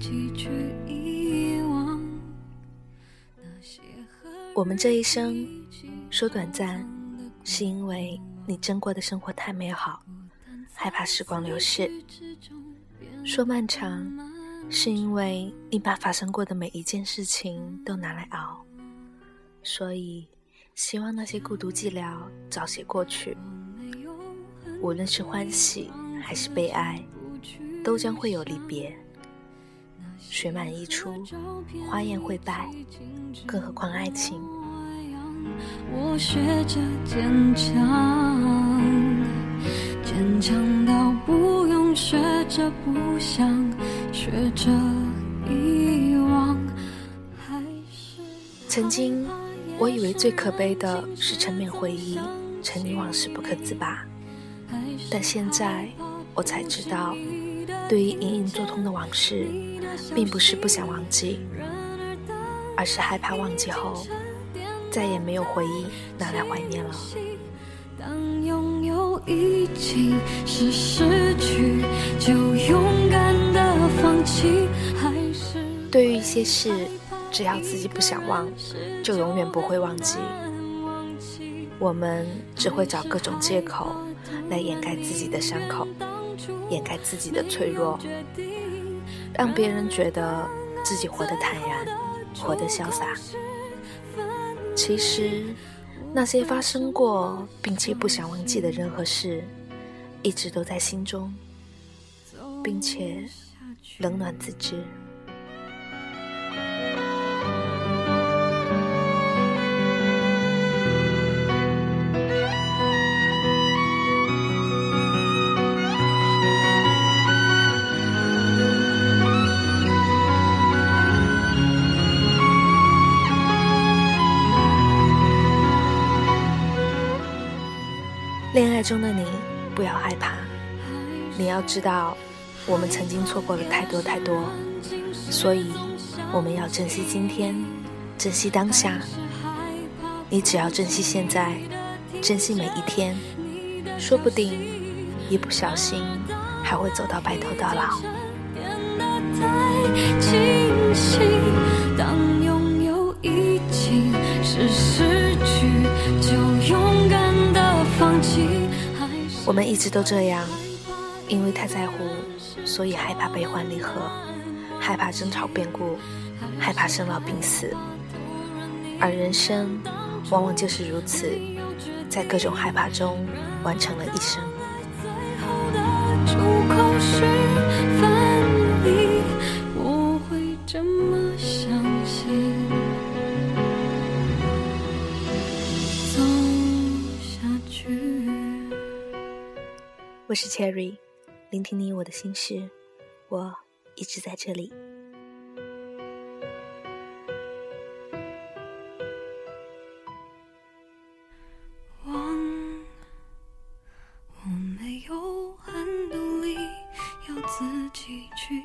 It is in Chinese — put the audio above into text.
几句遗忘我们这一生说短暂是因为你真过的生活太美好害怕时光流逝说漫长是因为你把发生过的每一件事情都拿来熬所以希望那些孤独寂寥早些过去无论是欢喜还是悲哀都将会有离别水满溢出，花艳会败，更何况爱情。我学着坚强，坚强到不用学着不想，学着遗忘。曾经。我以为最可悲的是沉湎回忆，沉溺往事不可自拔。但现在我才知道，对于隐隐作痛的往事，并不是不想忘记，而是害怕忘记后再也没有回忆拿来怀念了。当拥有已经是失去，就勇敢的放弃。对于一些事。只要自己不想忘，就永远不会忘记。我们只会找各种借口来掩盖自己的伤口，掩盖自己的脆弱，让别人觉得自己活得坦然，活得潇洒。其实，那些发生过并且不想忘记的任何事，一直都在心中，并且冷暖自知。爱中的你，不要害怕。你要知道，我们曾经错过了太多太多，所以我们要珍惜今天，珍惜当下。你只要珍惜现在，珍惜每一天，说不定一不小心还会走到白头到老。我们一直都这样，因为太在乎，所以害怕悲欢离合，害怕争吵变故，害怕生老病死。而人生往往就是如此，在各种害怕中完成了一生。最后的出口是我是 Cherry，聆听你我的心事，我一直在这里。忘，我没有很努力，要自己去。